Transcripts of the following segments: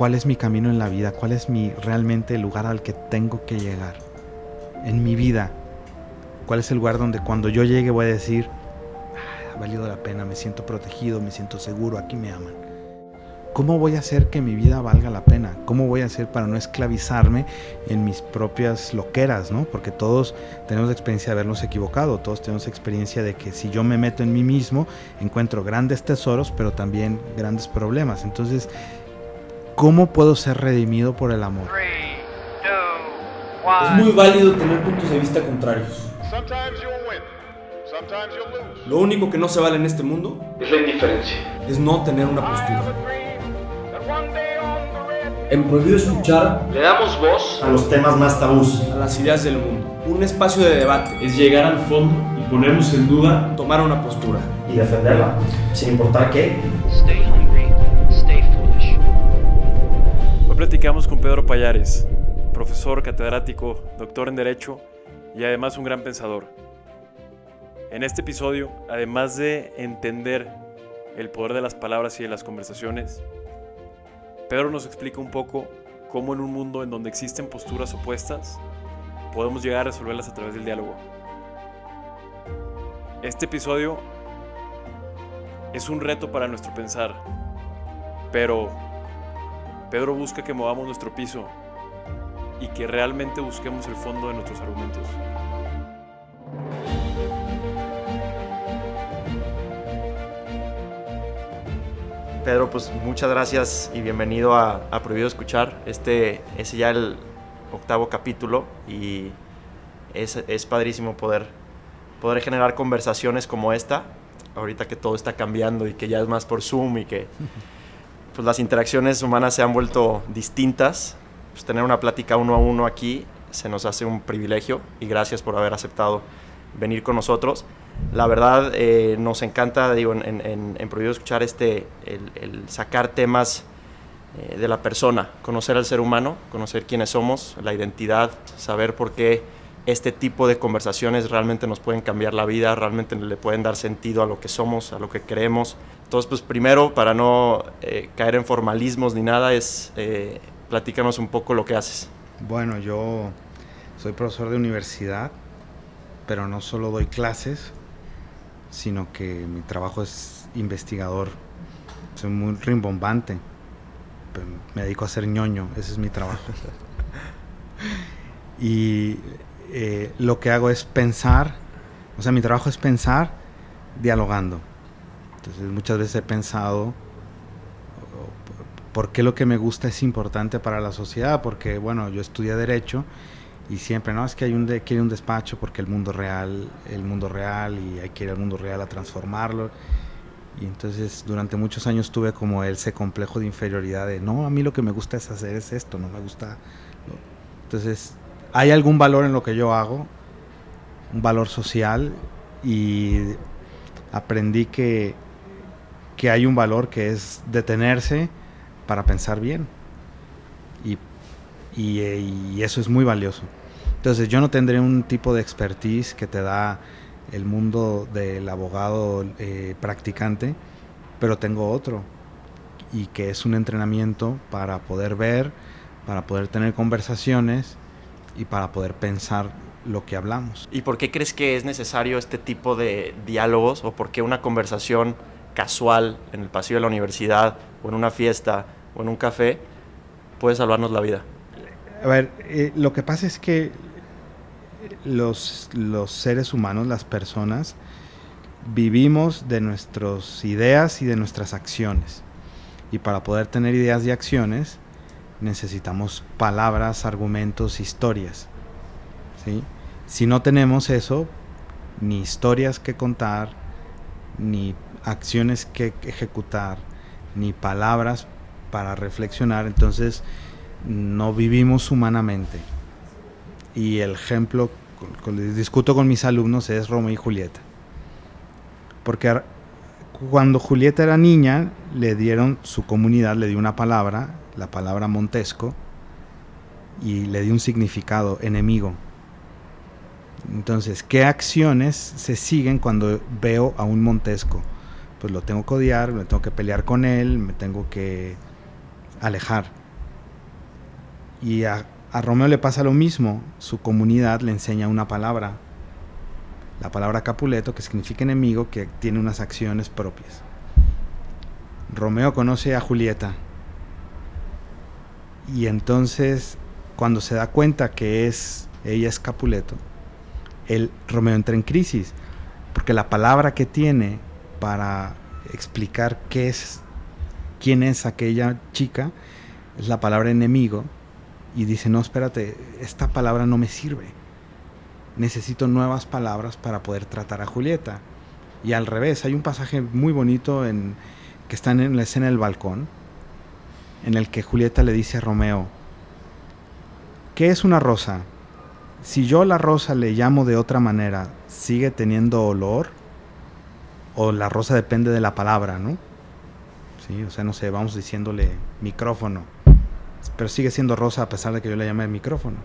cuál es mi camino en la vida, cuál es mi realmente el lugar al que tengo que llegar en mi vida. ¿Cuál es el lugar donde cuando yo llegue voy a decir, ah, ha valido la pena, me siento protegido, me siento seguro, aquí me aman? ¿Cómo voy a hacer que mi vida valga la pena? ¿Cómo voy a hacer para no esclavizarme en mis propias loqueras, ¿no? Porque todos tenemos experiencia de habernos equivocado, todos tenemos experiencia de que si yo me meto en mí mismo, encuentro grandes tesoros, pero también grandes problemas. Entonces, ¿cómo puedo ser redimido por el amor? Es muy válido tener puntos de vista contrarios. Lo único que no se vale en este mundo es la indiferencia. Es no tener una postura. En Prohibido Escuchar le damos voz a los temas más tabús, a las ideas del mundo. Un espacio de debate. Es llegar al fondo y ponernos en duda, tomar una postura y defenderla, sin importar qué. Hoy platicamos con Pedro Payares, profesor catedrático, doctor en Derecho y además un gran pensador. En este episodio, además de entender el poder de las palabras y de las conversaciones, Pedro nos explica un poco cómo en un mundo en donde existen posturas opuestas, podemos llegar a resolverlas a través del diálogo. Este episodio es un reto para nuestro pensar, pero Pedro busca que movamos nuestro piso y que realmente busquemos el fondo de nuestros argumentos. Pedro, pues muchas gracias y bienvenido a, Prohibido Escuchar. Este es ya el octavo capítulo y es, es, padrísimo poder, poder generar conversaciones como esta, ahorita que todo está cambiando y que ya es más por Zoom y que pues, las interacciones humanas se han vuelto distintas. Pues tener una plática uno a uno aquí se nos hace un privilegio y gracias por haber aceptado venir con nosotros la verdad eh, nos encanta, digo, en, en, Prohibido Escuchar este, el, sacar temas eh, de la persona, conocer al ser humano, conocer quiénes somos, la identidad, saber por qué este tipo de conversaciones realmente nos pueden cambiar la vida, realmente le pueden dar sentido a lo que somos, a lo que creemos. Entonces, pues primero, para no eh, caer en formalismos ni nada, es platícanos un poco lo que haces. Bueno, yo soy profesor de universidad, pero no solo doy clases, sino que mi trabajo es investigador. Soy muy rimbombante. Me dedico a ser ñoño, ese es mi trabajo. y eh, lo que hago es pensar, o sea, mi trabajo es pensar dialogando. Entonces muchas veces he pensado por qué lo que me gusta es importante para la sociedad, porque bueno, yo estudié derecho y siempre, no, es que hay un, de, quiere un despacho porque el mundo real, el mundo real y hay que ir al mundo real a transformarlo. Y entonces durante muchos años tuve como ese complejo de inferioridad de, no, a mí lo que me gusta es hacer es esto, no me gusta. Entonces, hay algún valor en lo que yo hago, un valor social y aprendí que, que hay un valor que es detenerse para pensar bien. Y, y, eso es muy valioso. Entonces yo no tendré un tipo de expertise que te da el mundo del abogado eh, practicante, pero tengo otro y que es un entrenamiento para poder ver, para poder tener conversaciones y para poder pensar lo que hablamos. ¿Y por qué crees que es necesario este tipo de diálogos o por qué una conversación casual en el pasillo de la universidad o en una fiesta o en un café puede salvarnos la vida? A ver, eh, lo que pasa es que los, los seres humanos, las personas, vivimos de nuestras ideas y de nuestras acciones. Y para poder tener ideas y acciones necesitamos palabras, argumentos, historias. ¿sí? Si no tenemos eso, ni historias que contar, ni acciones que ejecutar, ni palabras para reflexionar, entonces no vivimos humanamente. Y el ejemplo que discuto con mis alumnos es Romeo y Julieta. Porque cuando Julieta era niña, le dieron, su comunidad le dio una palabra, la palabra Montesco, y le dio un significado, enemigo. Entonces, ¿qué acciones se siguen cuando veo a un Montesco? Pues lo tengo que odiar, me tengo que pelear con él, me tengo que alejar. Y a, a Romeo le pasa lo mismo, su comunidad le enseña una palabra, la palabra Capuleto, que significa enemigo, que tiene unas acciones propias. Romeo conoce a Julieta y entonces cuando se da cuenta que es ella es Capuleto, el Romeo entra en crisis, porque la palabra que tiene para explicar qué es quién es aquella chica es la palabra enemigo y dice, "No, espérate, esta palabra no me sirve. Necesito nuevas palabras para poder tratar a Julieta." Y al revés, hay un pasaje muy bonito en que está en la escena del balcón en el que Julieta le dice a Romeo, ¿qué es una rosa? Si yo la rosa le llamo de otra manera, ¿sigue teniendo olor? O la rosa depende de la palabra, ¿no? Sí, o sea, no sé, vamos diciéndole micrófono, pero sigue siendo rosa a pesar de que yo le llame micrófono.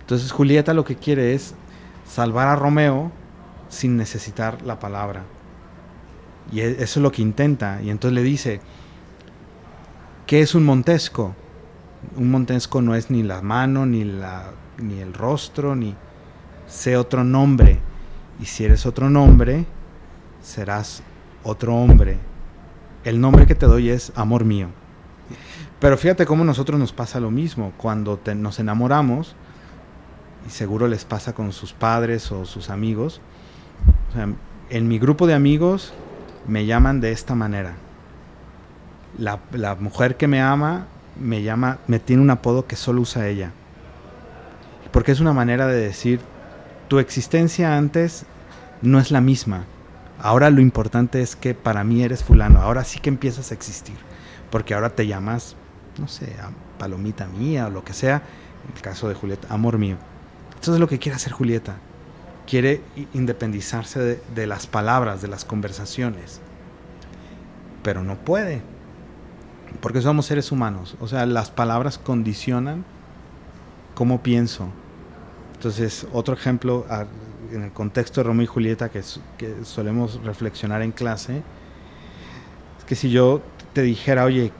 Entonces Julieta lo que quiere es salvar a Romeo sin necesitar la palabra. Y e, eso es lo que intenta. Y entonces le dice, ¿Qué es un montesco? Un montesco no es ni la mano, ni, la, ni el rostro, ni sé otro nombre. Y si eres otro nombre, serás otro hombre. El nombre que te doy es amor mío. Pero fíjate cómo a nosotros nos pasa lo mismo. Cuando nos enamoramos, y seguro les pasa con sus padres o sus amigos, en mi grupo de amigos me llaman de esta manera la, mujer que me ama me llama, me tiene un apodo que solo usa ella. Porque es una manera de decir, tu existencia antes no es la misma. Ahora lo importante es que para mí eres fulano. Ahora sí que empiezas a existir. Porque ahora te llamas, no sé, palomita mía o lo que sea. En el caso de Julieta, amor mío. Eso es lo que quiere hacer Julieta. Quiere independizarse de las palabras, de las conversaciones. Pero no puede porque somos seres humanos. O sea, las palabras condicionan cómo pienso. Entonces, otro ejemplo en el contexto de Romeo y Julieta que, que solemos reflexionar en clase, es que si yo te dijera, oye,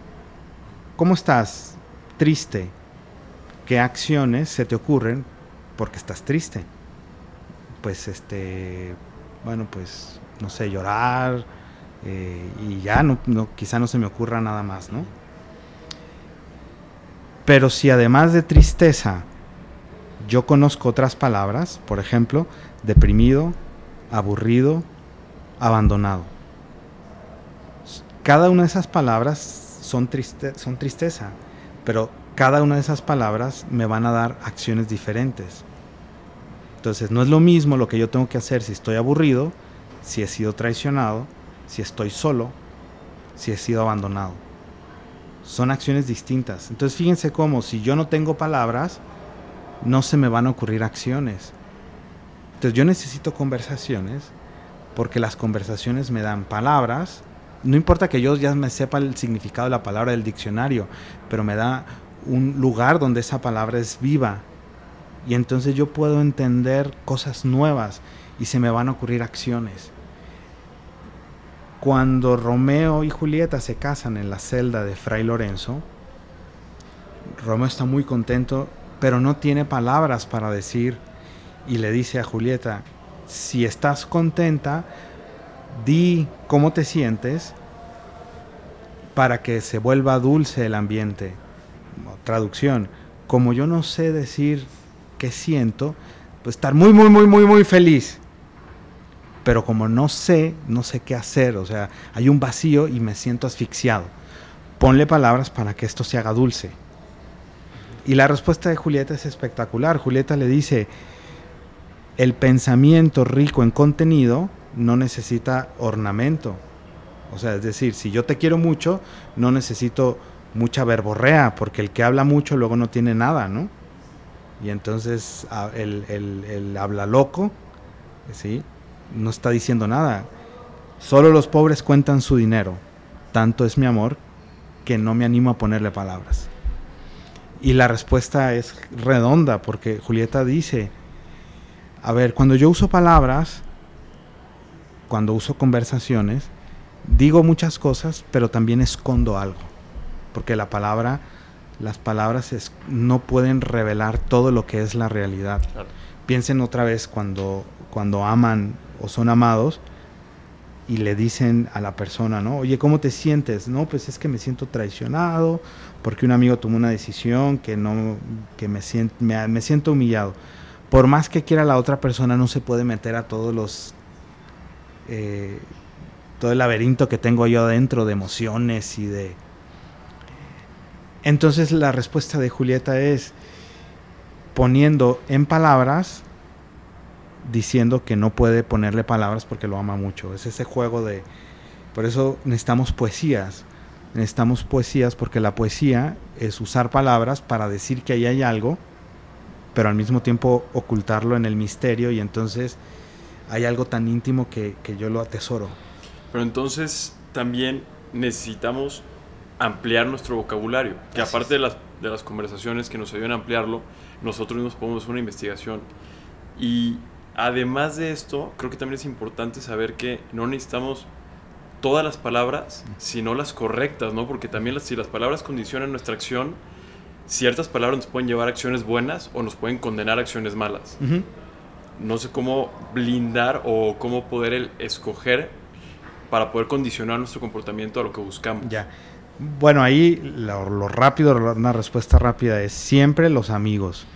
¿cómo estás? Triste. ¿Qué acciones se te ocurren porque estás triste? Pues este, bueno, pues no sé, llorar, eh, y ya no, quizá no se me ocurra nada más, ¿no? Pero si además de tristeza yo conozco otras palabras, por ejemplo, deprimido, aburrido, abandonado. Cada una de esas palabras son, triste, son tristeza, pero cada una de esas palabras me van a dar acciones diferentes. Entonces no es lo mismo lo que yo tengo que hacer si estoy aburrido, si he sido traicionado, si estoy solo, si he sido abandonado. Son acciones distintas. Entonces fíjense cómo si yo no tengo palabras, no se me van a ocurrir acciones. Entonces yo necesito conversaciones porque las conversaciones me dan palabras. No importa que yo ya me sepa el significado de la palabra del diccionario, pero me da un lugar donde esa palabra es viva. Y entonces yo puedo entender cosas nuevas y se me van a ocurrir acciones. Cuando Romeo y Julieta se casan en la celda de Fray Lorenzo, Romeo está muy contento, pero no tiene palabras para decir y le dice a Julieta, si estás contenta, di cómo te sientes para que se vuelva dulce el ambiente. Traducción, como yo no sé decir qué siento, pues estar muy, muy, muy, muy, muy feliz pero como no sé, no sé qué hacer, o sea, hay un vacío y me siento asfixiado. Ponle palabras para que esto se haga dulce. Y la respuesta de Julieta es espectacular. Julieta le dice, el pensamiento rico en contenido no necesita ornamento. O sea, es decir, si yo te quiero mucho, no necesito mucha verborrea, porque el que habla mucho luego no tiene nada, ¿no? Y entonces el, el habla loco, ¿sí? No está diciendo nada. Solo los pobres cuentan su dinero. Tanto es mi amor que no me animo a ponerle palabras. Y la respuesta es redonda porque Julieta dice, a ver, cuando yo uso palabras, cuando uso conversaciones, digo muchas cosas, pero también escondo algo. Porque la palabra las palabras no pueden revelar todo lo que es la realidad. Piensen otra vez cuando, cuando aman o son amados y le dicen a la persona, ¿no? Oye, ¿cómo te sientes? No, pues es que me siento traicionado porque un amigo tomó una decisión que no, que me siento, me, siento humillado. Por más que quiera la otra persona, no se puede meter a todos los, eh, todo el laberinto que tengo yo adentro de emociones y de, entonces la respuesta de Julieta es poniendo en palabras, diciendo que no puede ponerle palabras porque lo ama mucho. Es ese juego de... Por eso necesitamos poesías. Necesitamos poesías porque la poesía es usar palabras para decir que ahí hay algo, pero al mismo tiempo ocultarlo en el misterio y entonces hay algo tan íntimo que, que yo lo atesoro. Pero entonces también necesitamos ampliar nuestro vocabulario, que aparte de las, de las conversaciones que nos ayudan a ampliarlo, nosotros mismos podemos hacer una investigación. Y además de esto, creo que también es importante saber que no necesitamos todas las palabras, sino las correctas, ¿no? Porque también las, si las palabras condicionan nuestra acción, ciertas palabras nos pueden llevar a acciones buenas o nos pueden condenar a acciones malas. No sé cómo blindar o cómo poder el escoger para poder condicionar nuestro comportamiento a lo que buscamos. Ya. Bueno, ahí lo, rápido, una respuesta rápida es siempre los amigos.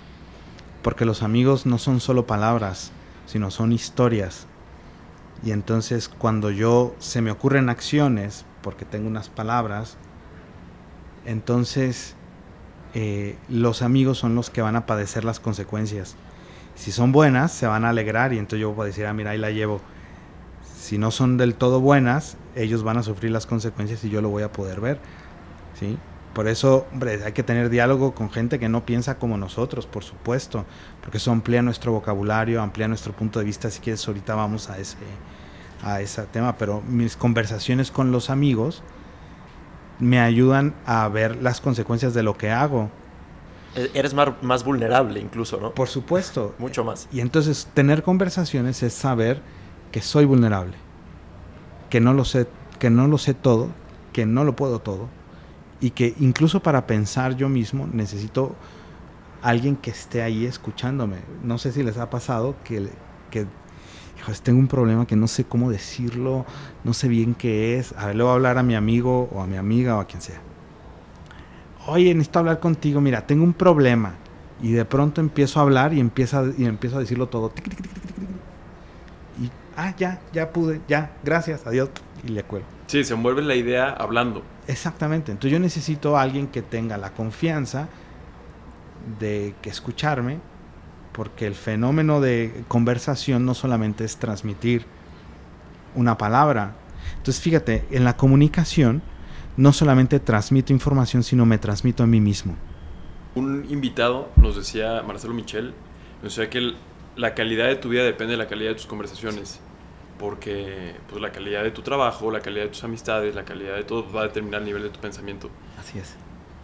Porque los amigos no son solo palabras, sino son historias. Y entonces cuando yo se me ocurren acciones, porque tengo unas palabras, entonces eh, los amigos son los que van a padecer las consecuencias. Si son buenas, se van a alegrar y entonces yo voy a decir, ah, mira, ahí la llevo si no son del todo buenas, ellos van a sufrir las consecuencias y yo lo voy a poder ver. ¿sí? Por eso, hombre, hay que tener diálogo con gente que no piensa como nosotros, por supuesto, porque eso amplía nuestro vocabulario, amplía nuestro punto de vista. Si quieres, ahorita vamos a ese, a ese tema, pero mis conversaciones con los amigos me ayudan a ver las consecuencias de lo que hago. E-, eres más, más vulnerable incluso, ¿no? Por supuesto. Mucho más. Y entonces tener conversaciones es saber que soy vulnerable, que no lo sé, que no lo sé todo, que no lo puedo todo y que incluso para pensar yo mismo necesito alguien que esté ahí escuchándome. No sé si les ha pasado que, que tengo un problema que no sé cómo decirlo, no sé bien qué es. A ver, le voy a hablar a mi amigo o a mi amiga o a quien sea. Oye, necesito hablar contigo, mira, tengo un problema. Y de pronto empiezo a hablar y, empieza, y empiezo a decirlo todo ah, ya, ya pude, ya, gracias, adiós, y le cuelgo. Sí, se envuelve la idea hablando. Exactamente, entonces yo necesito a alguien que tenga la confianza de que escucharme, porque el fenómeno de conversación no solamente es transmitir una palabra. Entonces fíjate, en la comunicación no solamente transmito información, sino me transmito a mí mismo. Un invitado nos decía, Marcelo Michel, nos decía que la calidad de tu vida depende de la calidad de tus conversaciones porque pues, la calidad de tu trabajo, la calidad de tus amistades, la calidad de todo va a determinar el nivel de tu pensamiento. Así es.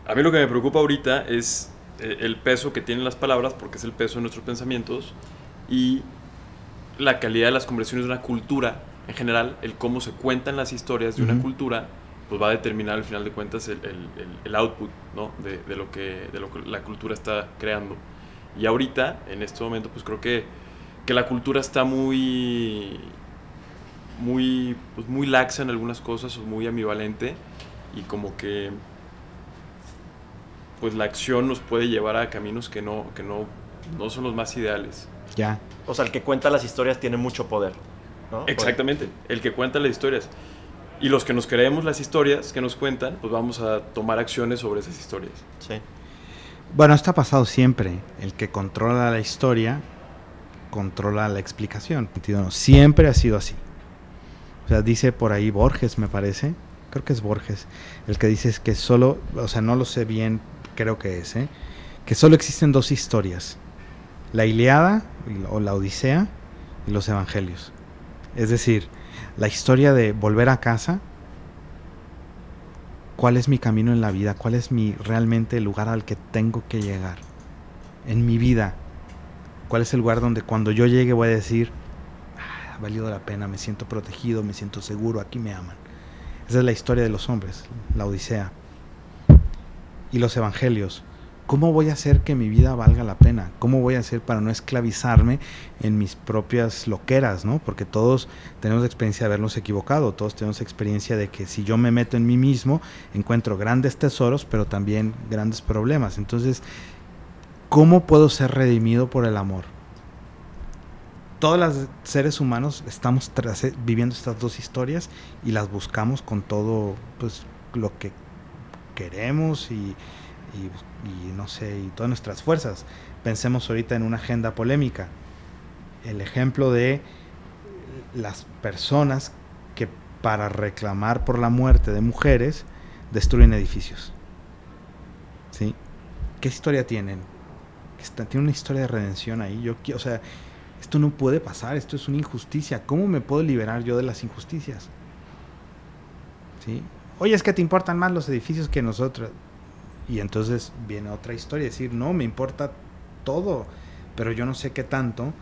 A mí lo que me preocupa ahorita es eh, el peso que tienen las palabras, porque es el peso de nuestros pensamientos, y la calidad de las conversaciones de una cultura en general, el cómo se cuentan las historias de una cultura, pues va a determinar al final de cuentas el, el, el output ¿no? de, de, lo que, de lo que la cultura está creando. Y ahorita, en este momento, pues creo que, que la cultura está muy muy, pues muy laxa en algunas cosas, muy ambivalente y como que pues la acción nos puede llevar a caminos que no, que no, no son los más ideales. Ya. O sea, el que cuenta las historias tiene mucho poder. Exactamente, el que cuenta las historias. Y los que nos creemos las historias que nos cuentan, pues vamos a tomar acciones sobre esas historias. Sí. Bueno, esto ha pasado siempre. El que controla la historia controla la explicación. Siempre ha sido así. O sea, dice por ahí Borges, me parece. Creo que es Borges. El que dice que solo, o sea, no lo sé bien, creo que es, ¿eh? Que solo existen dos historias. La Iliada o la Odisea y los Evangelios. Es decir, la historia de volver a casa, cuál es mi camino en la vida, cuál es mi realmente el lugar al que tengo que llegar en mi vida. ¿Cuál es el lugar donde cuando yo llegue voy a decir, valido la pena, me siento protegido, me siento seguro, aquí me aman. Esa es la historia de los hombres, la Odisea. y los evangelios. ¿Cómo voy a hacer que mi vida valga la pena? ¿Cómo voy a hacer para no esclavizarme en mis propias loqueras, ¿no? Porque todos tenemos experiencia de habernos equivocado, todos tenemos experiencia de que si yo me meto en mí mismo, encuentro grandes tesoros, pero también grandes problemas. Entonces, ¿cómo puedo ser redimido por el amor? Todos los seres humanos estamos viviendo estas dos historias y las buscamos con todo pues, lo que queremos y no sé, y todas nuestras fuerzas. Pensemos ahorita en una agenda polémica. El ejemplo de las personas que para reclamar por la muerte de mujeres destruyen edificios. ¿Sí? ¿Qué historia tienen? Tiene una historia de redención ahí. Yo, o sea, esto no puede pasar, esto es una injusticia. ¿Cómo me puedo liberar yo de las injusticias? ¿Sí? Oye, es que te importan más los edificios que nosotros. Y entonces viene otra historia, decir, no, me importa todo, pero yo no sé qué tanto,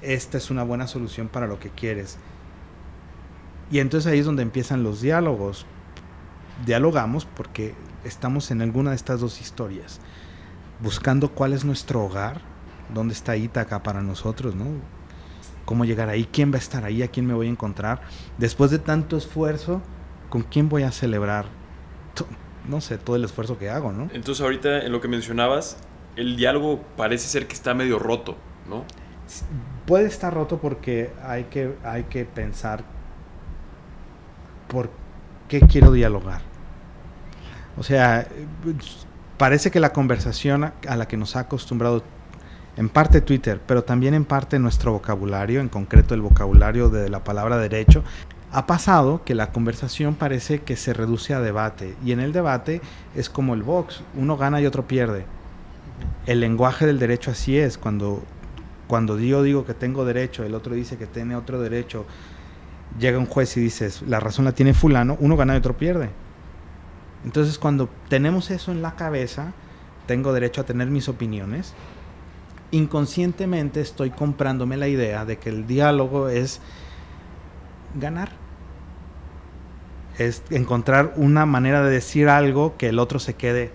esta es una buena solución para lo que quieres. Y entonces ahí es donde empiezan los diálogos. Dialogamos porque estamos en alguna de estas dos historias, buscando cuál es nuestro hogar, dónde está Ítaca para nosotros, ¿no? ¿Cómo llegar ahí? ¿Quién va a estar ahí? ¿A quién me voy a encontrar? Después de tanto esfuerzo, ¿con quién voy a celebrar no sé, todo el esfuerzo que hago, ¿no? Entonces ahorita en lo que mencionabas, el diálogo parece ser que está medio roto, ¿no? Puede estar roto porque hay que, hay que pensar por qué quiero dialogar. O sea, parece que la conversación a la que nos ha acostumbrado en parte Twitter, pero también en parte nuestro vocabulario, en concreto el vocabulario de la palabra derecho, ha pasado que la conversación parece que se reduce a debate y en el debate es como el box, uno gana y otro pierde. El lenguaje del derecho así es, cuando, cuando yo digo que tengo derecho, el otro dice que tiene otro derecho, llega un juez y dices, la razón la tiene fulano, uno gana y otro pierde. Entonces cuando tenemos eso en la cabeza, tengo derecho a tener mis opiniones, inconscientemente estoy comprándome la idea de que el diálogo es ganar es encontrar una manera de decir algo que el otro se quede,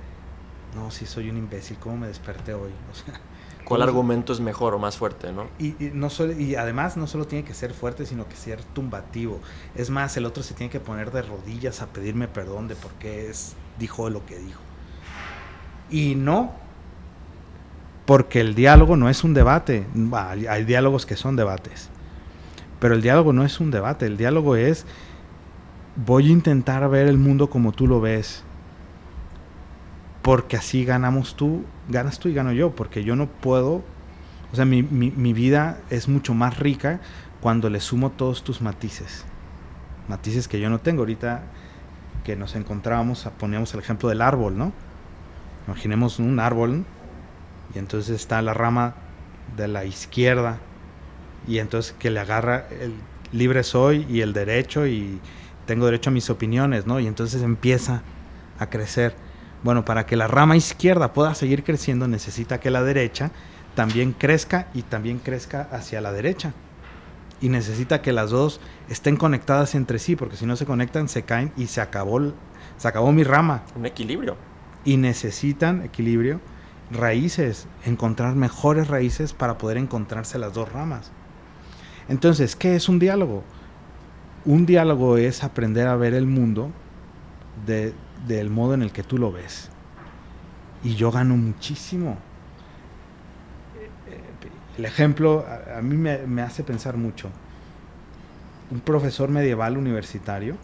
no, si soy un imbécil, ¿cómo me desperté hoy? ¿Cuál argumento es mejor o más fuerte, no? Y, no y además no solo tiene que ser fuerte, sino que ser tumbativo. Es más, el otro se tiene que poner de rodillas a pedirme perdón de por qué es, dijo lo que dijo. Y no, porque el diálogo no es un debate. hay diálogos que son debates. Pero el diálogo no es un debate, el diálogo es voy a intentar ver el mundo como tú lo ves. Porque así ganamos tú, ganas tú y gano yo, porque yo no puedo, o sea, mi, mi, vida es mucho más rica cuando le sumo todos tus matices. Matices que yo no tengo. Ahorita que nos encontrábamos, poníamos el ejemplo del árbol, ¿no? Imaginemos un árbol y entonces está la rama de la izquierda y entonces que le agarra el libre soy y el derecho y tengo derecho a mis opiniones, ¿no? Y entonces empieza a crecer. Bueno, para que la rama izquierda pueda seguir creciendo necesita que la derecha también crezca y también crezca hacia la derecha. Y necesita que las dos estén conectadas entre sí, porque si no se conectan se caen y se acabó, se acabó mi rama. Un equilibrio. Y necesitan equilibrio, raíces, encontrar mejores raíces para poder encontrarse las dos ramas. Entonces, ¿qué es un diálogo? un diálogo es aprender a ver el mundo del modo en el que tú lo ves. Y yo gano muchísimo. El ejemplo a, mí me, hace pensar mucho. Un profesor medieval universitario,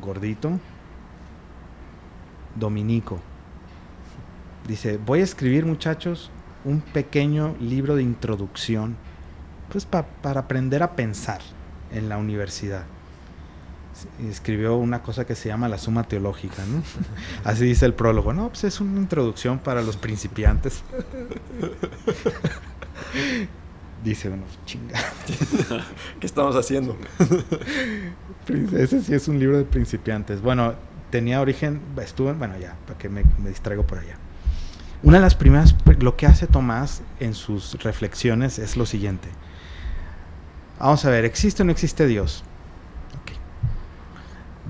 gordito, dominico, dice, voy a escribir muchachos un pequeño libro de introducción, pues para aprender a pensar en la universidad. Escribió una cosa que se llama la suma teológica, ¿no? Así dice el prólogo. No, pues es una introducción para los principiantes. dice uno, chinga. ¿Qué estamos haciendo? Ese sí es un libro de principiantes. Bueno, tenía origen, estuve, bueno, ya, para que me, me, distraigo por allá. Una de las primeras, lo que hace Tomás en sus reflexiones es lo siguiente. Vamos a ver, ¿existe o no existe Dios?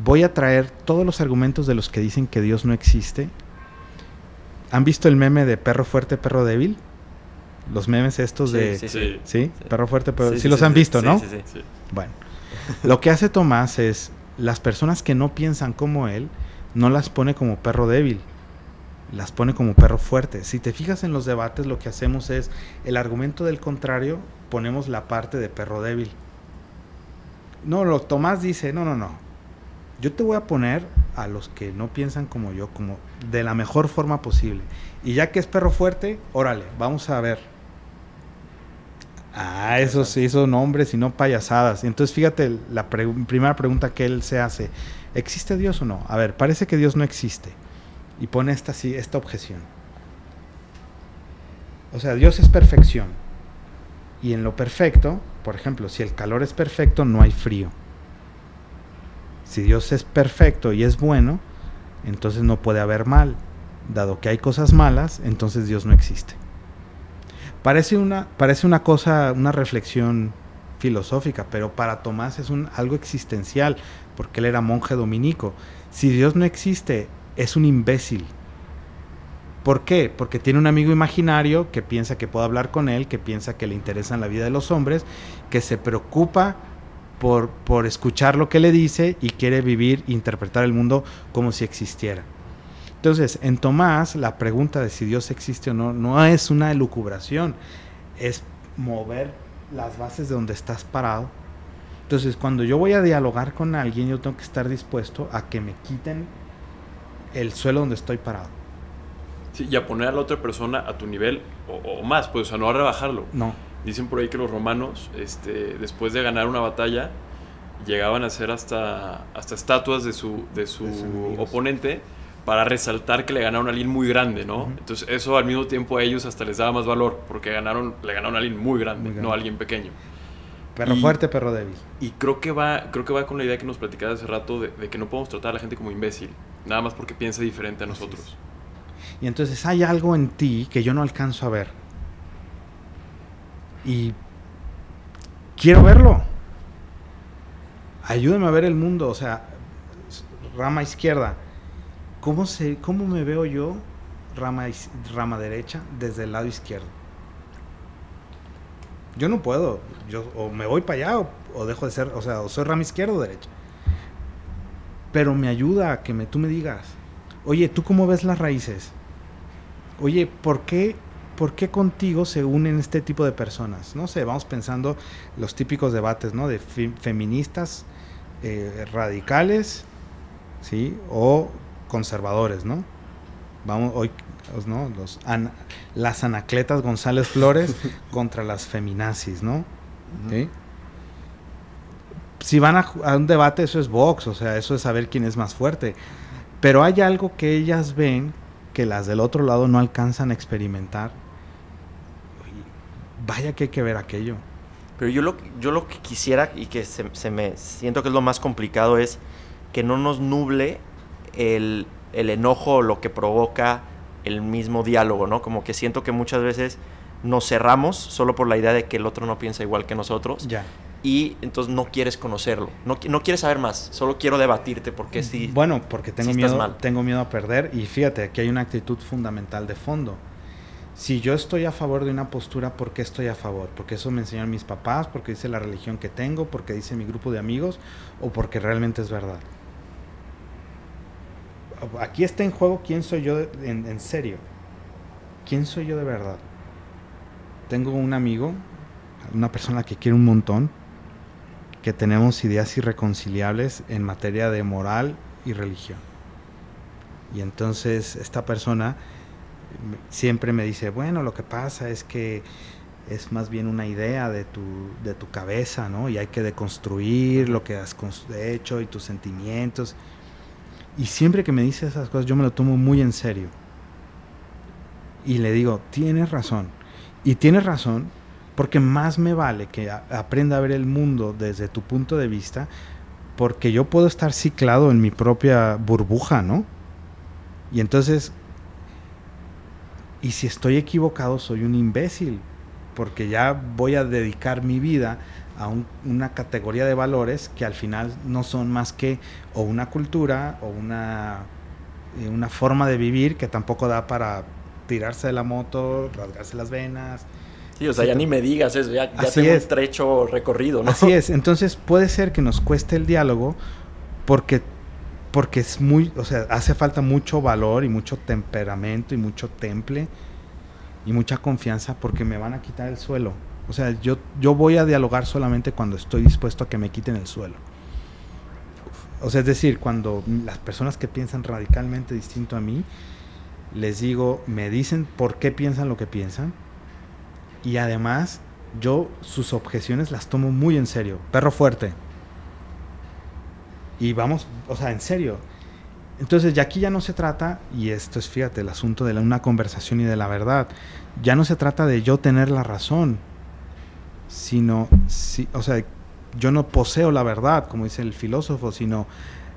Voy a traer todos los argumentos de los que dicen que Dios no existe ¿Han visto el meme de perro fuerte, perro débil? Los memes estos de... Sí, sí, ¿Sí? Perro fuerte, perro... Sí, Sí, sí, los sí, han sí, visto, sí, ¿no? sí, sí. Sí. Bueno, lo que hace Tomás es, las personas que no piensan como él, no las pone como perro débil, las pone como perro fuerte. Si te fijas en los debates, lo que hacemos es, el argumento del contrario, ponemos la parte de perro débil. No, lo Tomás dice, no, no, no. Yo te voy a poner a los que no piensan como yo, como de la mejor forma posible. Y ya que es perro fuerte, órale, vamos a ver. Ah, eso sí, son nombres y no payasadas. Entonces fíjate la pre- primera pregunta que él se hace. ¿Existe Dios o no? A ver, parece que Dios no existe. Y pone esta, esta objeción. O sea, Dios es perfección. Y en lo perfecto, por ejemplo, si el calor es perfecto, no hay frío. Si Dios es perfecto y es bueno, entonces no puede haber mal. Dado que hay cosas malas, entonces Dios no existe. Parece una, parece una cosa, una reflexión filosófica, pero para Tomás es un, algo existencial, porque él era monje dominico. Si Dios no existe, es un imbécil. ¿Por qué? Porque tiene un amigo imaginario que piensa que puede hablar con él, que piensa que le interesa en la vida de los hombres, que se preocupa por, por escuchar lo que le dice y quiere vivir, interpretar el mundo como si existiera. Entonces, en Tomás, la pregunta de si Dios existe o no, no es una elucubración, es mover las bases de donde estás parado. Entonces, cuando yo voy a dialogar con alguien, yo tengo que estar dispuesto a que me quiten el suelo donde estoy parado. Sí, y a poner a la otra persona a tu nivel o, o más, pues, o sea, no a rebajarlo. No. Dicen por ahí que los romanos, este, después de ganar una batalla, llegaban a hacer hasta, hasta estatuas de su, de su De oponente para resaltar que le ganaron a alguien muy grande, ¿no? Entonces eso al mismo tiempo a ellos hasta les daba más valor, porque ganaron, le ganaron a alguien muy grande, Muy grande. no a alguien pequeño. Perro Y- fuerte, perro débil. Y creo que va, creo que va con la idea que nos platicabas hace rato de, de que no podemos tratar a la gente como imbécil, nada más porque piensa diferente a nosotros. Y entonces hay algo en ti que yo no alcanzo a ver. Y quiero verlo. Ayúdame a ver el mundo, o sea, rama izquierda. ¿Cómo, se, cómo me veo yo, rama, rama derecha, desde el lado izquierdo? Yo no puedo. Yo o me voy para allá o, dejo de ser, o sea, o soy rama izquierda o derecha. Pero me ayuda a que me, tú me digas, oye, ¿tú cómo ves las raíces? Oye, ¿por qué, ¿por qué contigo se unen este tipo de personas? No sé, vamos pensando los típicos debates, ¿no? De fe- feministas eh, radicales, ¿sí? O conservadores, ¿no? Vamos, hoy, ¿no? Los ana- las anacletas González Flores contra las feminazis, ¿no? ¿Sí? Si van a, un debate, eso es box, o sea, eso es saber quién es más fuerte. Pero hay algo que ellas ven que las del otro lado no alcanzan a experimentar. Vaya que hay que ver aquello. Pero yo lo, yo lo que quisiera y que se, se me siento que es lo más complicado es que no nos nuble el, el enojo o lo que provoca el mismo diálogo, ¿no? Como que siento que muchas veces nos cerramos solo por la idea de que el otro no piensa igual que nosotros Ya. y entonces no quieres conocerlo, no, no quieres saber más, solo quiero debatirte porque sí. Bueno, porque tengo miedo, mal. tengo miedo a perder y fíjate, aquí hay una actitud fundamental de fondo. Si yo estoy a favor de una postura, ¿por qué estoy a favor? Porque eso me enseñaron mis papás, porque dice la religión que tengo, porque dice mi grupo de amigos o porque realmente es verdad. Aquí está en juego quién soy yo en, serio. ¿Quién soy yo de verdad? Tengo un amigo, una persona que quiere un montón, que tenemos ideas irreconciliables en materia de moral y religión. Y entonces esta persona siempre me dice, bueno, lo que pasa es que es más bien una idea de tu, de tu cabeza, ¿no? Y hay que deconstruir lo que has hecho y tus sentimientos. Y siempre que me dice esas cosas, yo me lo tomo muy en serio. Y le digo, tienes razón. Y tienes razón porque más me vale que aprenda a ver el mundo desde tu punto de vista, porque yo puedo estar ciclado en mi propia burbuja, ¿no? Y entonces, y si estoy equivocado, soy un imbécil, porque ya voy a dedicar mi vida a un- una categoría de valores que al final no son más que o una cultura o una, eh, una forma de vivir que tampoco da para tirarse de la moto, rasgarse las venas. Sí, o sea, ya ni me digas eso, ya, ya tengo un trecho recorrido, ¿no? Así es, entonces puede ser que nos cueste el diálogo porque, porque es muy, o sea, hace falta mucho valor y mucho temperamento y mucho temple y mucha confianza porque me van a quitar el suelo. O sea, yo, yo voy a dialogar solamente cuando estoy dispuesto a que me quiten el suelo. O sea, es decir, cuando las personas que piensan radicalmente distinto a mí, les digo, me dicen por qué piensan lo que piensan. Y además, yo sus objeciones las tomo muy en serio. Perro fuerte. Y vamos, o sea, en serio. Entonces, ya aquí ya no se trata, y esto es, fíjate, el asunto de una conversación y de la verdad. Ya no se trata de yo tener la razón, sino, si, o sea, yo no poseo la verdad, como dice el filósofo, sino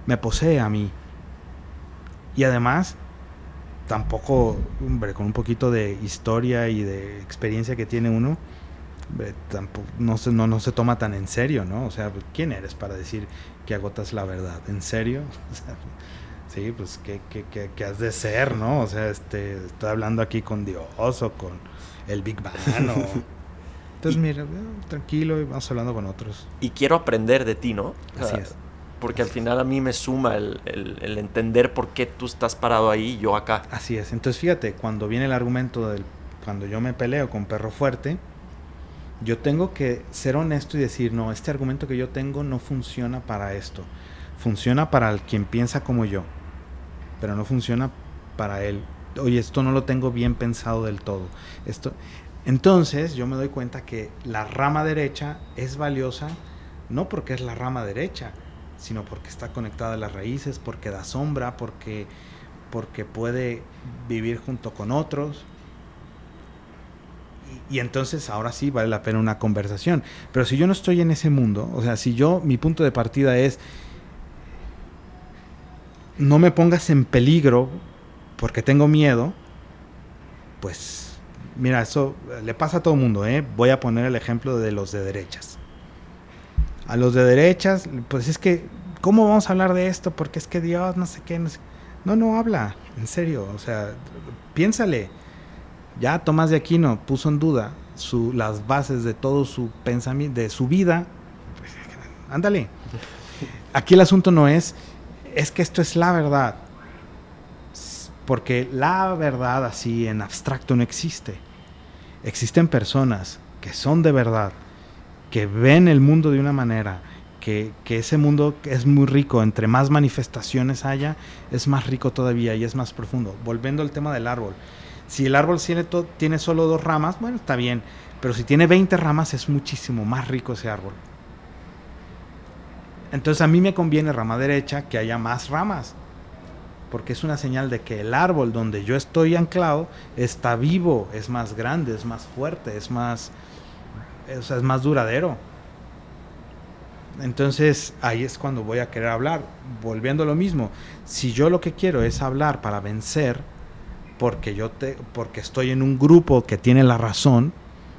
me posee a mí. Y además, tampoco, hombre, con un poquito de historia y de experiencia que tiene uno, tampoco, no, se, no, se toma tan en serio, ¿no? O sea, ¿quién eres para decir que agotas la verdad? ¿En serio? sí, pues, ¿qué, qué, qué, has de ser, no? O sea, este, estoy hablando aquí con Dios o con el Big Bang o... Entonces, mira, eh, tranquilo y vamos hablando con otros. Y quiero aprender de ti, ¿no? Así es. Porque al final a mí me suma el, entender por qué tú estás parado ahí y yo acá. Así es. Entonces, fíjate, cuando viene el argumento del. Cuando yo me peleo con perro fuerte, yo tengo que ser honesto y decir, no, este argumento que yo tengo no funciona para esto. Funciona para el quien piensa como yo, pero no funciona para él. Oye, esto no lo tengo bien pensado del todo. Esto, entonces yo me doy cuenta que la rama derecha es valiosa no porque es la rama derecha, sino porque está conectada a las raíces, porque da sombra, porque, porque puede vivir junto con otros. Y, entonces ahora sí vale la pena una conversación. Pero si yo no estoy en ese mundo, o sea, si yo, mi punto de partida es, no me pongas en peligro porque tengo miedo, pues Mira, eso le pasa a todo el mundo, ¿eh? Voy a poner el ejemplo de los de derechas. A los de derechas, pues es que, ¿cómo vamos a hablar de esto? Porque es que Dios, no sé qué, no sé. No, no habla, en serio, o sea, piénsale. Ya Tomás de Aquino puso en duda su, las bases de todo su pensamiento, de su vida. Ándale. Aquí el asunto no es, es que esto es la verdad. Porque la verdad así en abstracto no existe. Existen personas que son de verdad, que ven el mundo de una manera, que, ese mundo es muy rico, entre más manifestaciones haya, es más rico todavía y es más profundo. Volviendo al tema del árbol. Si el árbol tiene, tiene solo dos ramas, bueno, está bien, pero si tiene 20 ramas es muchísimo más rico ese árbol. Entonces a mí me conviene rama derecha que haya más ramas porque es una señal de que el árbol donde yo estoy anclado está vivo, es más grande, es más fuerte, es más, es más duradero. Entonces ahí es cuando voy a querer hablar. Volviendo a lo mismo, si yo lo que quiero es hablar para vencer, porque yo te, porque estoy en un grupo que tiene la razón,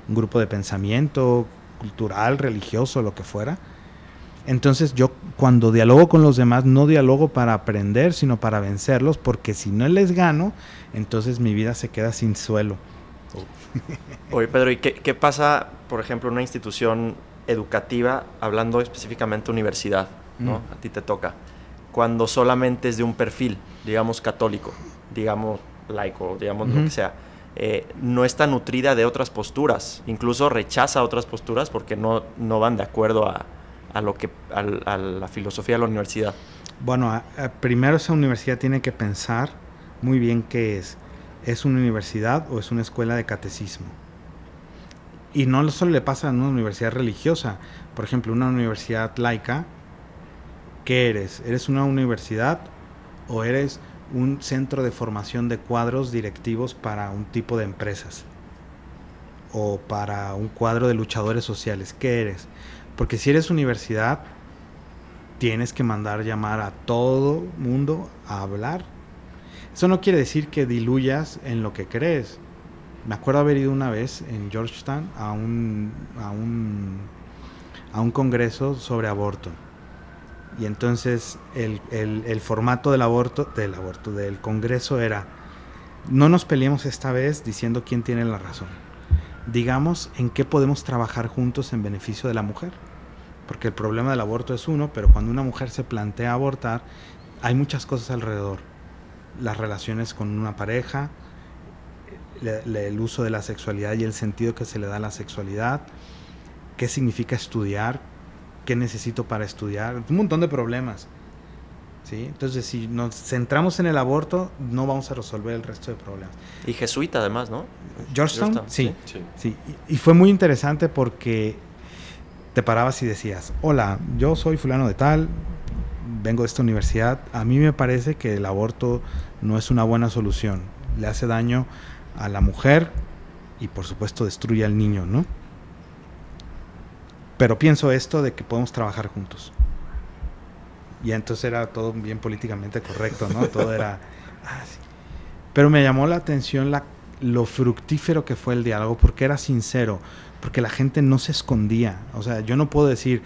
un grupo de pensamiento cultural, religioso, lo que fuera, entonces yo cuando dialogo con los demás no dialogo para aprender, sino para vencerlos, porque si no les gano, entonces mi vida se queda sin suelo. Oye, Pedro, ¿y qué, pasa, por ejemplo, en una institución educativa, hablando específicamente universidad, ¿no? Mm. A ti te toca. Cuando solamente es de un perfil, digamos católico, digamos laico, digamos lo que sea, eh, no está nutrida de otras posturas, incluso rechaza otras posturas porque no, no van de acuerdo a, a, lo que, a, la filosofía de la universidad? Bueno, primero esa universidad tiene que pensar muy bien qué es. ¿Es una universidad o es una escuela de catecismo? Y no solo le pasa a una universidad religiosa. Por ejemplo, una universidad laica, ¿qué eres? ¿Eres una universidad o eres un centro de formación de cuadros directivos para un tipo de empresas? ¿O para un cuadro de luchadores sociales? ¿Qué eres? Porque si eres universidad, tienes que mandar llamar a todo mundo a hablar. Eso no quiere decir que diluyas en lo que crees. Me acuerdo haber ido una vez en Georgetown a un, a un, a un congreso sobre aborto. Y entonces el, el, el formato del aborto, del aborto, del congreso era no nos peleemos esta vez diciendo quién tiene la razón. Digamos en qué podemos trabajar juntos en beneficio de la mujer. Porque el problema del aborto es uno, pero cuando una mujer se plantea abortar, hay muchas cosas alrededor. Las relaciones con una pareja, el uso de la sexualidad y el sentido que se le da a la sexualidad, qué significa estudiar, qué necesito para estudiar, un montón de problemas. ¿Sí? Entonces, si nos centramos en el aborto, no vamos a resolver el resto de problemas. Y jesuita además, ¿no? Georgetown, sí, sí. Y, fue muy interesante porque te parabas y decías, hola, yo soy fulano de tal, vengo de esta universidad, a mí me parece que el aborto no es una buena solución, le hace daño a la mujer y por supuesto destruye al niño, ¿no? Pero pienso esto de que podemos trabajar juntos. Y entonces era todo bien políticamente correcto, ¿no? Todo era... Ah, Pero me llamó la atención la, lo fructífero que fue el diálogo, porque era sincero, porque la gente no se escondía. O sea, yo no puedo decir,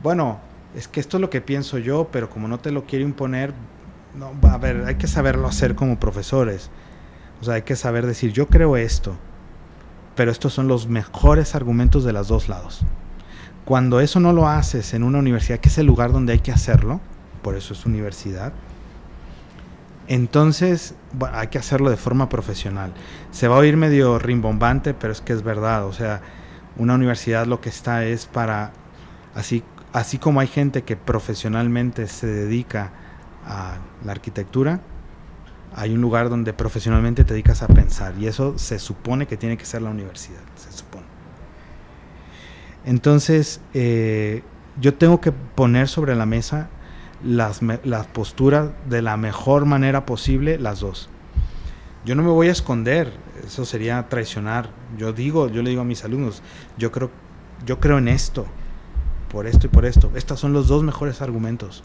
bueno, es que esto es lo que pienso yo, pero como no te lo quiero imponer, no, a ver, hay que saberlo hacer como profesores. O sea, hay que saber decir, yo creo esto, pero estos son los mejores argumentos de los dos lados. Cuando eso no lo haces en una universidad, que es el lugar donde hay que hacerlo, por eso es universidad, entonces hay que hacerlo de forma profesional. Se va a oír medio rimbombante, pero es que es verdad. O sea, una universidad lo que está es para, así, así como hay gente que profesionalmente se dedica a la arquitectura, hay un lugar donde profesionalmente te dedicas a pensar y eso se supone que tiene que ser la universidad, se supone. Entonces, eh, yo tengo que poner sobre la mesa las, las posturas de la mejor manera posible, las dos. Yo no me voy a esconder, eso sería traicionar. Yo digo, yo le digo a mis alumnos, yo creo, yo creo en esto, por esto y por esto. Estos son los dos mejores argumentos.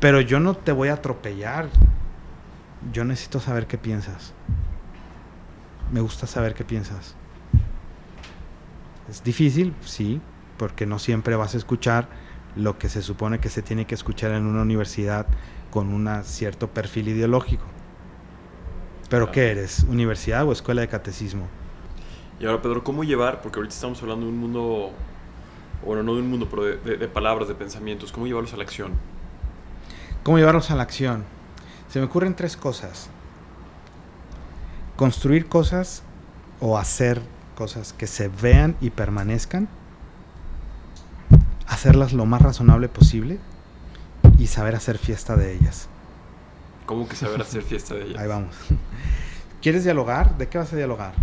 Pero yo no te voy a atropellar. Yo necesito saber qué piensas. Me gusta saber qué piensas. Es difícil, sí, porque no siempre vas a escuchar lo que se supone que se tiene que escuchar en una universidad con un cierto perfil ideológico. ¿Pero qué eres? ¿Universidad o escuela de catecismo? Y ahora, Pedro, ¿cómo llevar? Porque ahorita estamos hablando de un mundo, bueno, no de un mundo, pero de, de palabras, de pensamientos. ¿Cómo llevarlos a la acción? ¿Cómo llevarlos a la acción? Se me ocurren tres cosas. Construir cosas o hacer cosas que se vean y permanezcan, hacerlas lo más razonable posible y saber hacer fiesta de ellas. ¿Cómo que saber hacer fiesta de ellas? Ahí vamos. ¿Quieres dialogar? ¿De qué vas a dialogar?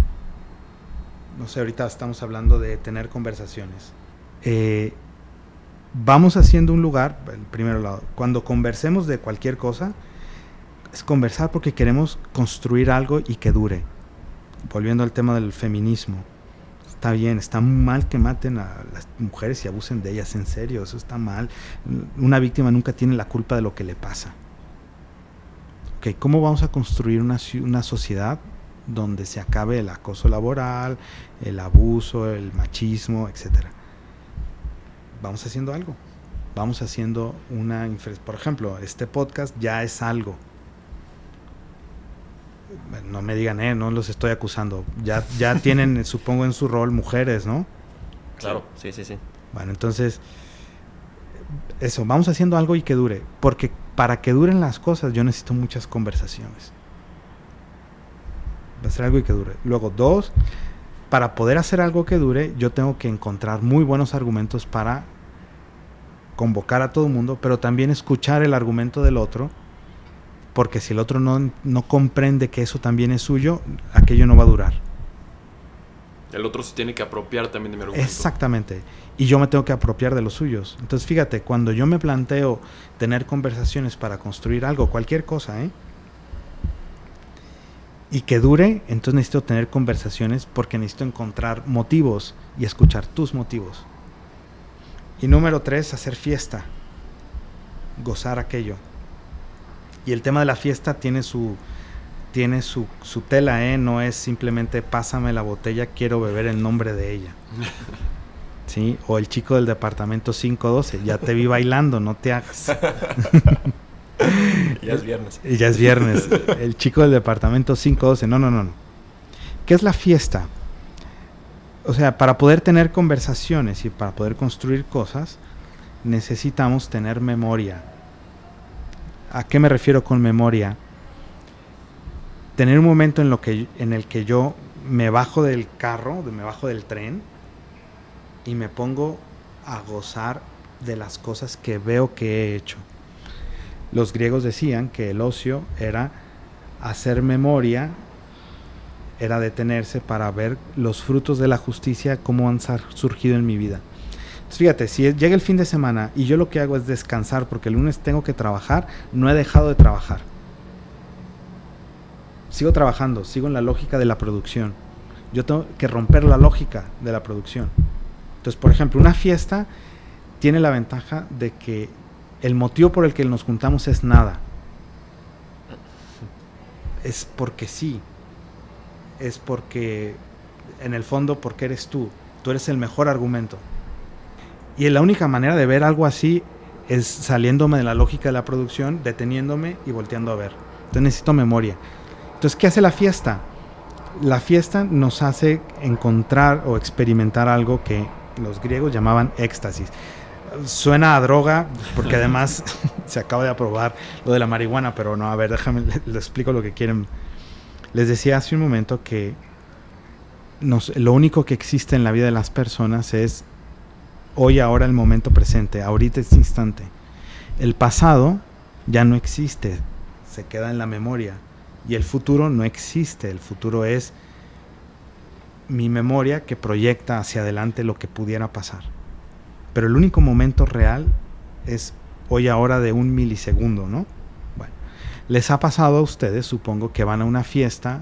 No sé, ahorita estamos hablando de tener conversaciones. Eh, vamos haciendo un lugar, el primero lado, cuando conversemos de cualquier cosa, es conversar porque queremos construir algo y que dure volviendo al tema del feminismo, está bien, está mal que maten a las mujeres y abusen de ellas, en serio, eso está mal. Una víctima nunca tiene la culpa de lo que le pasa. Okay, ¿Cómo vamos a construir una, una sociedad donde se acabe el acoso laboral, el abuso, el machismo, etcétera? Vamos haciendo algo. Vamos haciendo una... Por ejemplo, este podcast ya es algo no me digan, eh, no los estoy acusando. Ya, ya tienen, supongo, en su rol mujeres, ¿no? Claro, sí, sí, sí. Bueno, entonces, eso, vamos haciendo algo y que dure. Porque para que duren las cosas yo necesito muchas conversaciones. Va a ser algo y que dure. Luego, dos, para poder hacer algo que dure, yo tengo que encontrar muy buenos argumentos para convocar a todo el mundo, pero también escuchar el argumento del otro porque si el otro no, no comprende que eso también es suyo, aquello no va a durar. El otro se tiene que apropiar también de mi argumento. Exactamente. Y yo me tengo que apropiar de los suyos. Entonces, fíjate, cuando yo me planteo tener conversaciones para construir algo, cualquier cosa, ¿eh? Y que dure, entonces necesito tener conversaciones porque necesito encontrar motivos y escuchar tus motivos. Y número tres, hacer fiesta. Gozar aquello. Y el tema de la fiesta tiene su tiene su, su tela, ¿eh? No es simplemente pásame la botella, quiero beber el nombre de ella. ¿Sí? O el chico del departamento 512, ya te vi bailando, no te hagas. ya es viernes. Ya es viernes. El chico del departamento 512. No, no, no, no. ¿Qué es la fiesta? O sea, para poder tener conversaciones y para poder construir cosas, necesitamos tener memoria. ¿A qué me refiero con memoria? Tener un momento en, lo que, en el que yo me bajo del carro, me bajo del tren y me pongo a gozar de las cosas que veo que he hecho. Los griegos decían que el ocio era hacer memoria, era detenerse para ver los frutos de la justicia, cómo han surgido en mi vida. Fíjate, si llega el fin de semana y yo lo que hago es descansar porque el lunes tengo que trabajar, no he dejado de trabajar. Sigo trabajando, sigo en la lógica de la producción. Yo tengo que romper la lógica de la producción. Entonces, por ejemplo, una fiesta tiene la ventaja de que el motivo por el que nos juntamos es nada. Es porque sí. Es porque, en el fondo, porque eres tú. Tú eres el mejor argumento. Y la única manera de ver algo así es saliéndome de la lógica de la producción, deteniéndome y volteando a ver. Entonces necesito memoria. Entonces, ¿qué hace la fiesta? La fiesta nos hace encontrar o experimentar algo que los griegos llamaban éxtasis suena a droga, porque además se acaba de aprobar lo de la marihuana, pero no, a ver, déjame, les, explico lo que quieren. Les decía hace un momento que lo único que existe en la vida de las personas es hoy, ahora, el momento presente, ahorita, este instante. El pasado ya no existe, se queda en la memoria. Y el futuro no existe, el futuro es mi memoria que proyecta hacia adelante lo que pudiera pasar pero el único momento real es hoy ahora de un milisegundo, ¿no? Bueno, les ha pasado a ustedes, supongo, que van a una fiesta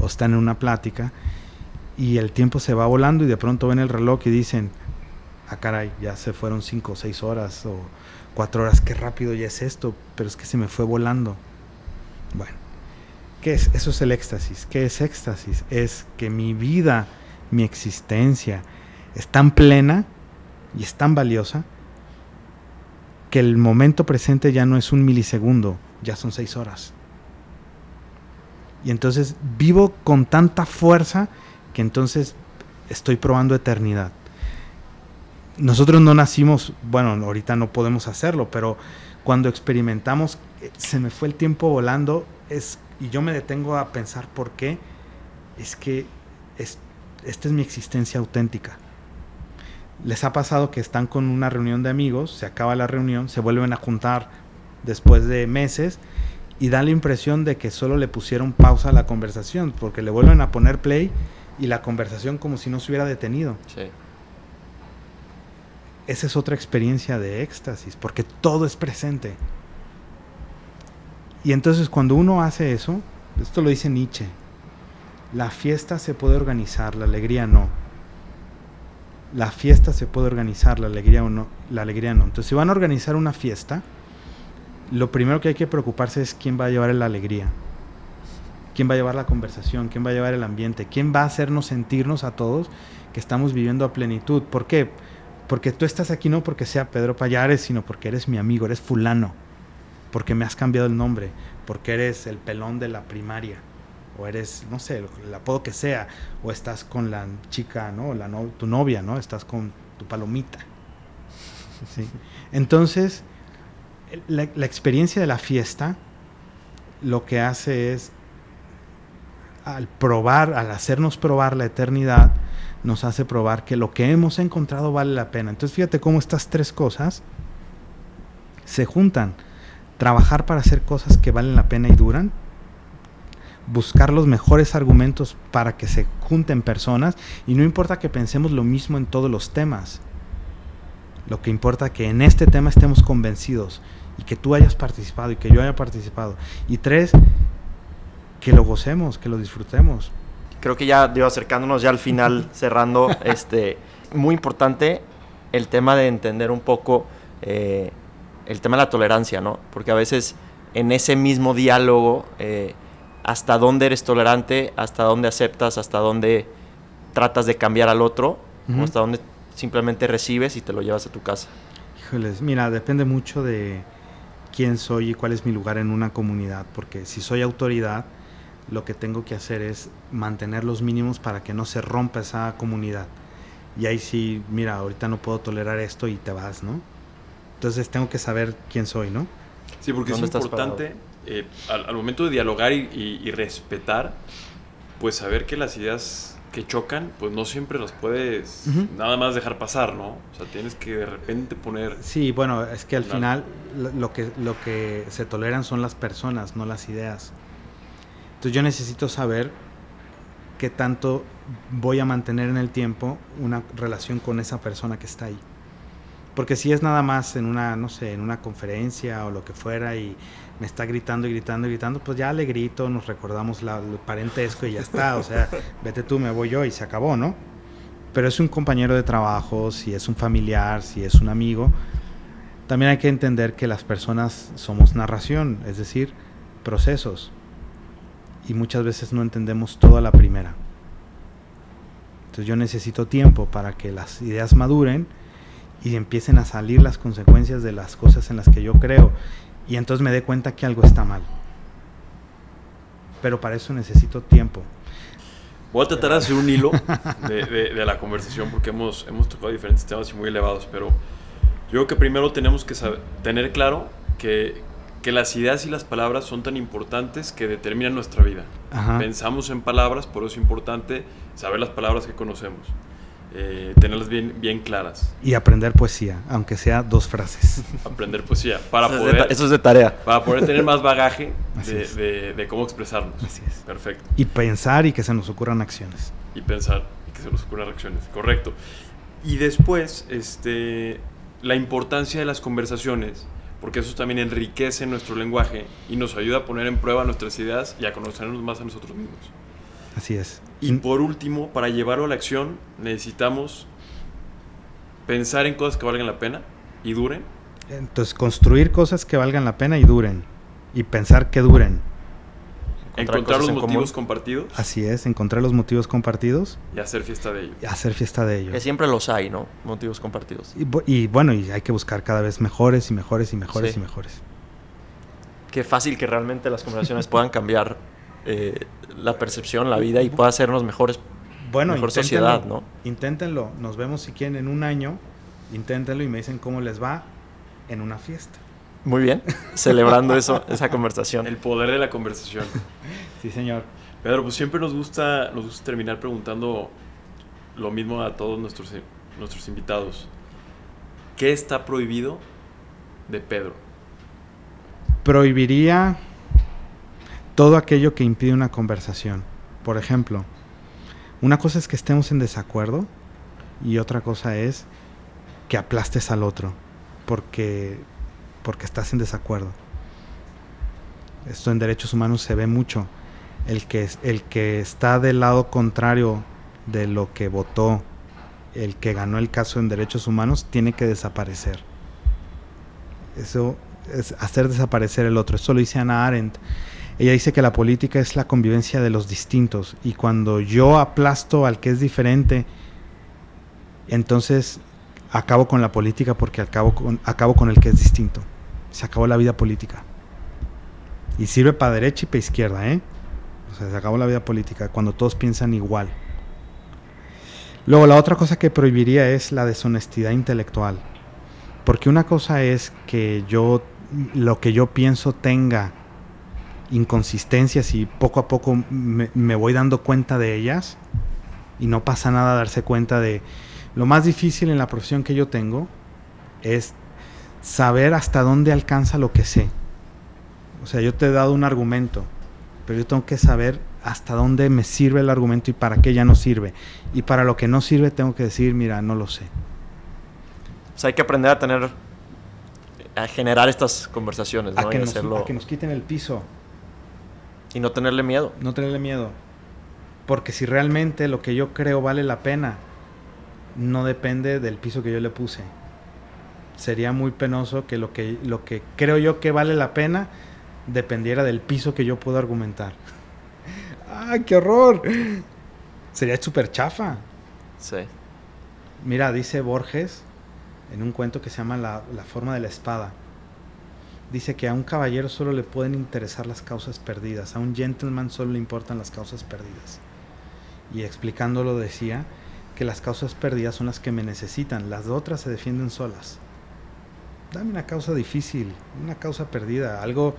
o están en una plática y el tiempo se va volando y de pronto ven el reloj y dicen, ah caray, ya se fueron cinco o seis horas o cuatro horas, qué rápido ya es esto, pero es que se me fue volando. Bueno, ¿qué es? Eso es el éxtasis. ¿Qué es éxtasis? Es que mi vida, mi existencia es tan plena y es tan valiosa que el momento presente ya no es un milisegundo, ya son seis horas. Y entonces vivo con tanta fuerza que entonces estoy probando eternidad. Nosotros no nacimos, bueno, ahorita no podemos hacerlo, pero cuando experimentamos, se me fue el tiempo volando, es, y yo me detengo a pensar por qué, es que esta es mi existencia auténtica les ha pasado que están con una reunión de amigos, se acaba la reunión, se vuelven a juntar después de meses y da la impresión de que solo le pusieron pausa a la conversación, porque le vuelven a poner play y la conversación como si no se hubiera detenido. Sí. Esa es otra experiencia de éxtasis, porque todo es presente. Y entonces cuando uno hace eso, esto lo dice Nietzsche, la fiesta se puede organizar, la alegría no la fiesta se puede organizar, la alegría o no, la alegría no. Entonces, si van a organizar una fiesta, lo primero que hay que preocuparse es quién va a llevar la alegría, quién va a llevar la conversación, quién va a llevar el ambiente, quién va a hacernos sentirnos a todos que estamos viviendo a plenitud. ¿Por qué? Porque tú estás aquí no porque sea Pedro Payares, sino porque eres mi amigo, eres fulano, porque me has cambiado el nombre, porque eres el pelón de la primaria o eres, no sé, el, apodo que sea, o estás con la chica, ¿no? La tu novia, ¿no? Estás con tu palomita. Entonces, la, experiencia de la fiesta lo que hace es, al probar, al hacernos probar la eternidad, nos hace probar que lo que hemos encontrado vale la pena. Entonces, fíjate cómo estas tres cosas se juntan. Trabajar para hacer cosas que valen la pena y duran, buscar los mejores argumentos para que se junten personas y no importa que pensemos lo mismo en todos los temas. Lo que importa es que en este tema estemos convencidos y que tú hayas participado y que yo haya participado. Y tres, que lo gocemos, que lo disfrutemos. Creo que ya digo, acercándonos ya al final, cerrando, este, muy importante el tema de entender un poco eh, el tema de la tolerancia, ¿no? Porque a veces en ese mismo diálogo eh, hasta dónde eres tolerante, hasta dónde aceptas, hasta dónde tratas de cambiar al otro, o hasta dónde simplemente recibes y te lo llevas a tu casa. Híjoles, mira, depende mucho de quién soy y cuál es mi lugar en una comunidad, porque si soy autoridad, lo que tengo que hacer es mantener los mínimos para que no se rompa esa comunidad. Y ahí sí, mira, ahorita no puedo tolerar esto y te vas, ¿no? Entonces tengo que saber quién soy, ¿no? Sí, porque es importante eh, al, momento de dialogar y, respetar, pues saber que las ideas que chocan, pues no siempre las puedes nada más dejar pasar, ¿no? O sea, tienes que de repente poner... Sí, bueno, es que al final lo que, lo que se toleran son las personas, no las ideas. Entonces yo necesito saber qué tanto voy a mantener en el tiempo una relación con esa persona que está ahí. Porque si es nada más en una, no sé, en una conferencia o lo que fuera y me está gritando y gritando y gritando, pues ya le grito, nos recordamos la, el parentesco y ya está. O sea, vete tú, me voy yo y se acabó, ¿no? Pero es un compañero de trabajo, si es un familiar, si es un amigo. También hay que entender que las personas somos narración, es decir, procesos y muchas veces no entendemos todo a la primera. Entonces yo necesito tiempo para que las ideas maduren y empiecen a salir las consecuencias de las cosas en las que yo creo y entonces me dé cuenta que algo está mal. Pero para eso necesito tiempo. Voy a tratar de hacer un hilo de, la conversación porque hemos, hemos tocado diferentes temas y muy elevados, pero yo creo que primero tenemos que saber, tener claro que, que las ideas y las palabras son tan importantes que determinan nuestra vida. Pensamos en palabras, por eso es importante saber las palabras que conocemos. Eh, tenerlas bien, bien claras. Y aprender poesía, aunque sea dos frases. aprender poesía, para eso poder... Es de, eso es de tarea. Para poder tener más bagaje de, de, cómo expresarnos. Así es. Perfecto. Y pensar y que se nos ocurran acciones. Y pensar y que se nos ocurran acciones, correcto. Y después, este, la importancia de las conversaciones porque eso también enriquece nuestro lenguaje y nos ayuda a poner en prueba nuestras ideas y a conocernos más a nosotros mismos. Así es. Y por último, para llevarlo a la acción, necesitamos pensar en cosas que valgan la pena y duren. Entonces, construir cosas que valgan la pena y duren. Y pensar que duren. Encontrar, los motivos compartidos. Así es, encontrar los motivos compartidos. Y hacer fiesta de ellos. Y hacer fiesta de ellos. Que siempre los hay, ¿no? Motivos compartidos. Y, bueno, y hay que buscar cada vez mejores y mejores y mejores y mejores. Qué fácil que realmente las conversaciones puedan cambiar eh, la percepción, la vida y pueda hacernos mejores. Bueno, mejor sociedad, ¿no? Inténtenlo. Nos vemos si quieren en un año. Inténtenlo y me dicen cómo les va en una fiesta. Muy bien, celebrando eso, esa conversación. El poder de la conversación. sí, señor. Pedro, pues siempre nos gusta, nos gusta terminar preguntando lo mismo a todos nuestros, nuestros invitados. ¿Qué está prohibido de Pedro? Prohibiría todo aquello que impide una conversación. Por ejemplo, una cosa es que estemos en desacuerdo y otra cosa es que aplastes al otro. Porque porque estás en desacuerdo. Esto en derechos humanos se ve mucho. El que, el que está del lado contrario de lo que votó, el que ganó el caso en derechos humanos, tiene que desaparecer. Eso es hacer desaparecer el otro. Eso lo dice Ana Arendt. Ella dice que la política es la convivencia de los distintos y cuando yo aplasto al que es diferente, entonces acabo con la política porque acabo con, acabo con el que es distinto se acabó la vida política. Y sirve para derecha y para izquierda, ¿eh? O sea, se acabó la vida política cuando todos piensan igual. Luego, la otra cosa que prohibiría es la deshonestidad intelectual. Porque una cosa es que yo, lo que yo pienso tenga inconsistencias y poco a poco me, me voy dando cuenta de ellas y no pasa nada darse cuenta de... Lo más difícil en la profesión que yo tengo es saber hasta dónde alcanza lo que sé. O sea, yo te he dado un argumento, pero yo tengo que saber hasta dónde me sirve el argumento y para qué ya no sirve. Y para lo que no sirve tengo que decir, mira, no lo sé. O sea, hay que aprender a tener, a generar estas conversaciones, ¿no? A que, nos, a que nos quiten el piso. Y no tenerle miedo. No tenerle miedo. Porque si realmente lo que yo creo vale la pena, no depende del piso que yo le puse sería muy penoso que lo que, lo que creo yo que vale la pena dependiera del piso que yo puedo argumentar. ¡Ay, qué horror! Sería súper chafa. Sí. Mira, dice Borges en un cuento que se llama la, la, forma de la espada. dice que a un caballero solo le pueden interesar las causas perdidas, a un gentleman solo le importan las causas perdidas. Y explicándolo decía que las causas perdidas son las que me necesitan, las otras se defienden solas. Dame una causa difícil, una causa perdida, algo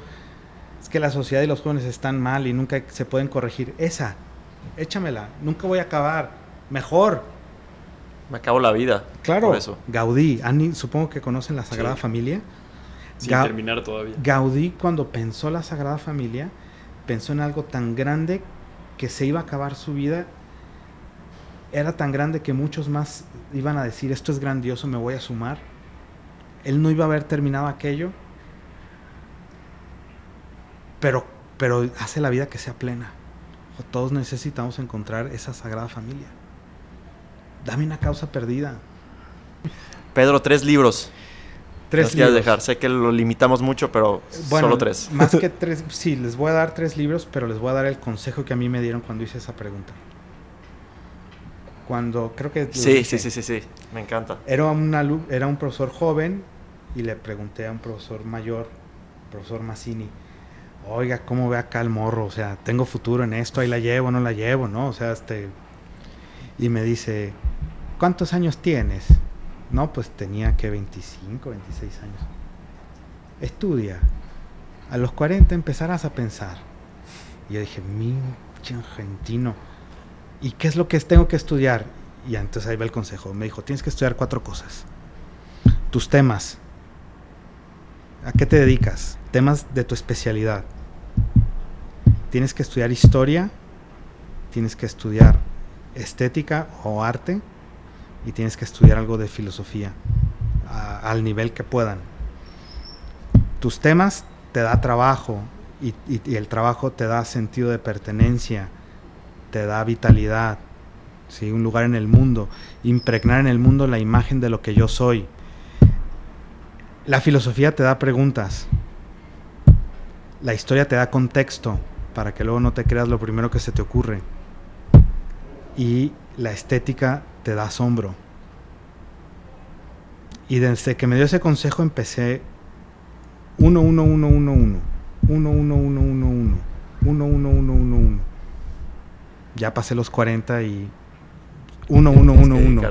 es que la sociedad y los jóvenes están mal y nunca se pueden corregir. Esa, échamela, nunca voy a acabar, mejor. Me acabo la vida. Claro, eso. Gaudí, supongo que conocen la Sagrada Familia. Sin terminar todavía. Gaudí cuando pensó la Sagrada Familia, pensó en algo tan grande que se iba a acabar su vida. Era tan grande que muchos más iban a decir, esto es grandioso, me voy a sumar. Él no iba a haber terminado aquello, pero, pero hace la vida que sea plena. Todos necesitamos encontrar esa Sagrada Familia. Dame una causa perdida. Pedro, tres libros. Tres libros. dejar. Sé que lo limitamos mucho, pero solo tres. Más que tres, sí, les voy a dar tres libros, pero les voy a dar el consejo que a mí me dieron cuando hice esa pregunta. Cuando creo que... Sí, sí, sí, sí, sí, me encanta. Era, un era un profesor joven y le pregunté a un profesor mayor, profesor Massini, oiga, ¿cómo ve acá el morro? O sea, tengo futuro en esto, ahí la llevo, no la llevo, ¿no? O sea, este... Y me dice, ¿cuántos años tienes? No, pues tenía que 25, 26 años. Estudia. A los 40 empezarás a pensar. Y yo dije, mi argentino. ¿Y qué es lo que tengo que estudiar? Y entonces ahí va el consejo. Me dijo, tienes que estudiar cuatro cosas. Tus temas. ¿A qué te dedicas? Temas de tu especialidad. Tienes que estudiar historia. Tienes que estudiar estética o arte y tienes que estudiar algo de filosofía al nivel que puedan. Tus temas te da trabajo y, el trabajo te da sentido de pertenencia, te da vitalidad, ¿sí? un lugar en el mundo, impregnar en el mundo la imagen de lo que yo soy. La filosofía te da preguntas, la historia te da contexto para que luego no te creas lo primero que se te ocurre. Y la estética te da asombro. Y desde que me dio ese consejo empecé 1 1 1 1 1 1 1 1 1 1 1 1 1 1 1 Ya pasé los 40 y 1 1 1 1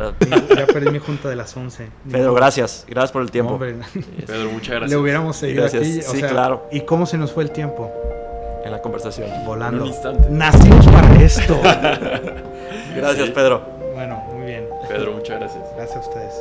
Ya perdí mi junta de las 11. Pedro, gracias. Gracias por el tiempo. Pedro, muchas gracias. Le hubiéramos seguido aquí. sí, claro. ¿Y cómo se nos fue el tiempo? En la conversación. Volando. Nacimos para esto. gracias, Pedro. Bueno, muy bien. Pedro, muchas gracias. Gracias a ustedes.